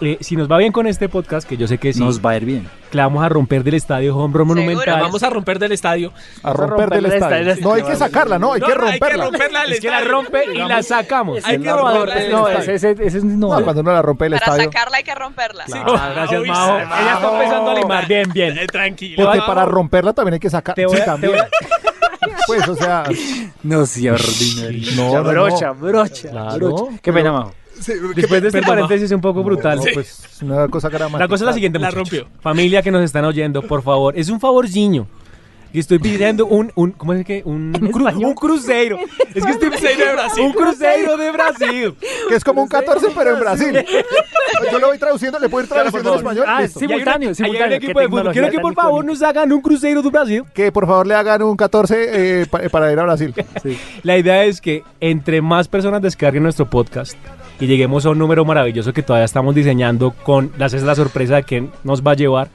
eh, si nos va bien con este podcast, que yo sé que sí, Nos va a ir bien. que la vamos a romper del estadio Home Run Seguro. Monumental. Vamos a romper del estadio. A romper del romperla estadio. esta- No, hay que sacarla, no, hay No, que no, hay que romperla. romperla del Es que la rompe y la sacamos. Es Hay que romperla del No, ese, ese, ese es No, cuando uno la rompe del Para estadio. sacarla hay que romperla. Ah, gracias, Uy, Majo. se- Ella está empezando a limar. Bien, bien. Eh, tranquilo. Porque Majo. para romperla también hay que sacar. Te voy Sí, a- te también. voy a- Pues, o sea, [laughs] No, sí, ordinario. [laughs] No, no, no. brocha, brocha, Claro, brocha. Qué pena, Majo. Después de este Perdón, paréntesis un poco brutal. no, pues una cosa gramática. La cosa es la siguiente, La rompió. Familia que nos están oyendo, por favor, es un favorciño. Y estoy pidiendo un, un ¿cómo es que? Un, ¿En cru- un cruceiro. Es que estoy de Brasil. Un cruceiro de Brasil. Que es como un 14, pero en Brasil. Yo lo voy traduciendo, le puedo ir traduciendo en español. Ah, listo. sí. Hay Simultáneo, hay simultáneo, un equipo de fútbol. Quiero que por favor nos hagan un cruceiro de Brasil. Que por favor le hagan un 14 eh, pa- para ir a Brasil. La idea es que entre más personas descarguen nuestro podcast y lleguemos a un número maravilloso que todavía estamos diseñando con la, esa es la sorpresa de quién nos va a llevar,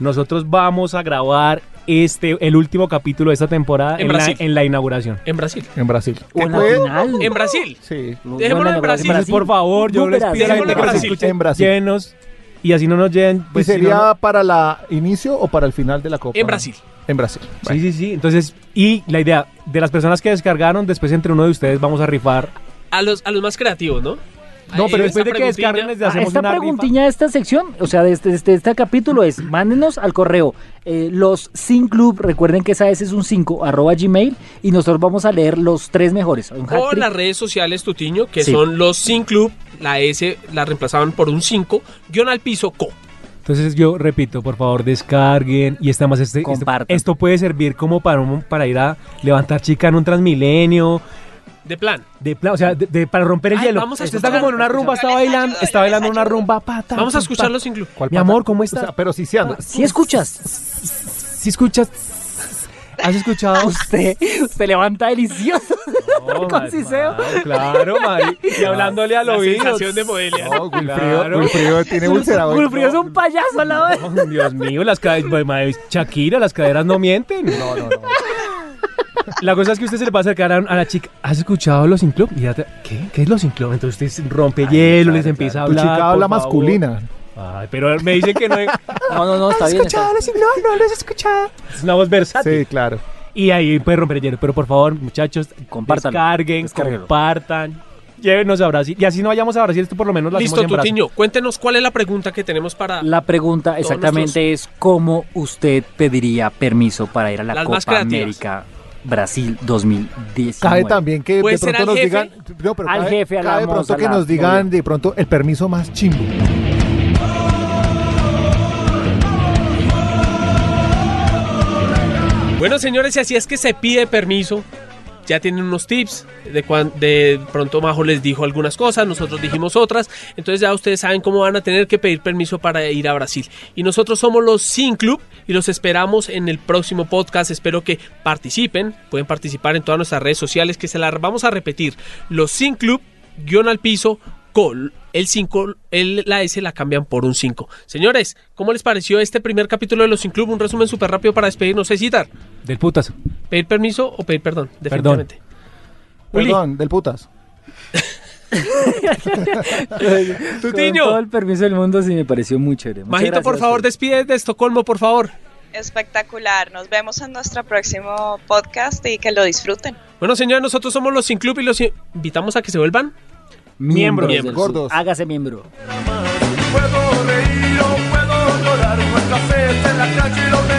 nosotros vamos a grabar este el último capítulo de esta temporada En en, la, Brasil. en la inauguración. En Brasil. En Brasil. En la final. En Brasil. Sí. Dejémoslo en Brasil. Entonces, por favor, yo les pido a la gente en que nos Brasil. escuche, En Brasil. llévenos y así no nos lleven. ¿Y pues, si sería no- para la inicio o para el final de la Copa? En Brasil. En Brasil. Sí, sí, sí. Entonces, y la idea de las personas que descargaron, después entre uno de ustedes vamos a rifar. A los, a los más creativos, ¿no? No, pero después de que descarguen les hacemos esta una preguntilla de esta sección, o sea, de este, de este, de este capítulo es, mándenos al correo eh, los Sin Club, recuerden que esa S es un 5, arroba gmail, y nosotros vamos a leer los tres mejores. O las redes sociales Tutiño, que Sí. son los Sin Club, la S la reemplazaban por un 5, guion al piso co. Entonces yo repito, por favor descarguen y está más este, esto, Compartan. esto puede servir como para un- para ir a levantar chica en un Transmilenio, De plan. de plan, o sea, de- de- para romper el Ay, hielo. vamos a Usted está como en una rumba, está bailando, está bailando una rumba, pata. Vamos a escuchar los Sin Club. ¿Cuál Mi amor, ¿cómo O estás? sea, pero si se anda. Si escuchas, Si escuchas, ¿has escuchado? usted, usted levanta delicioso. No, [laughs] con ma- Claro, Mari. [laughs] Y hablándole al La oído. sensación de Modelia. No, Wilfrido, Claro. Wilfrido tiene úlcera. hoy. Wilfrido es un payaso a la vez. Oh, Dios mío, las caderas, Shakira, las caderas no mienten. No, no, no. La cosa es que usted se le va a acercar a, a la chica. ¿Has escuchado los Club? Y ella te- ¿Qué? ¿Qué es los Club? Entonces usted rompe hielo, les empieza a Tu hablar. chica por habla favor. masculina. Ay, pero me dicen que no No, no, no, está bien. está bien. los Club? No los he escuchado. Es una voz versátil. Sí, claro. Y ahí puede romper el hielo. Pero por favor, muchachos, Compártanlo. descarguen, compartan. Llévenos a Brasil. Y así no vayamos a Brasil, esto por lo menos lo Listo, hacemos en Brasil. Cuéntenos cuál es la pregunta que tenemos para La pregunta exactamente es cómo usted pediría permiso para ir a la Las Copa. América Brasil 2019. Cabe también que de pronto nos jefe, digan. No, pero al cabe, jefe, a la cabe pronto que la nos digan de pronto el permiso más chimbo. Bueno, señores, y así es que se pide permiso. Ya tienen unos tips de cuan, de pronto Majo les dijo algunas cosas, nosotros dijimos otras, entonces ya ustedes saben cómo van a tener que pedir permiso para ir a Brasil. Y nosotros somos los Sin Club y los esperamos en el próximo podcast. Espero que participen, pueden participar en todas nuestras redes sociales que se las vamos a repetir. Los Sin Club guion al piso col el 5, la S la cambian por un 5. Señores, ¿cómo les pareció este primer capítulo de los Sin Club? Un resumen súper rápido para despedirnos. ¿Es citar? Del putazo. ¿Pedir permiso o pedir perdón? Definitivamente. Uli. Perdón, del putas. [laughs] Tutiño. Con todo el permiso del mundo, sí me pareció muy chévere. Muchas Majito, por favor, despide de Estocolmo, por favor. Espectacular. Nos vemos en nuestro próximo podcast y que lo disfruten. Bueno, señores, nosotros somos los Sin Club y los invitamos a que se vuelvan Miembros, miembros. del gordos. Sur. Hágase miembro. Puedo reír o puedo llorar, nuestra fe está en la calle y lo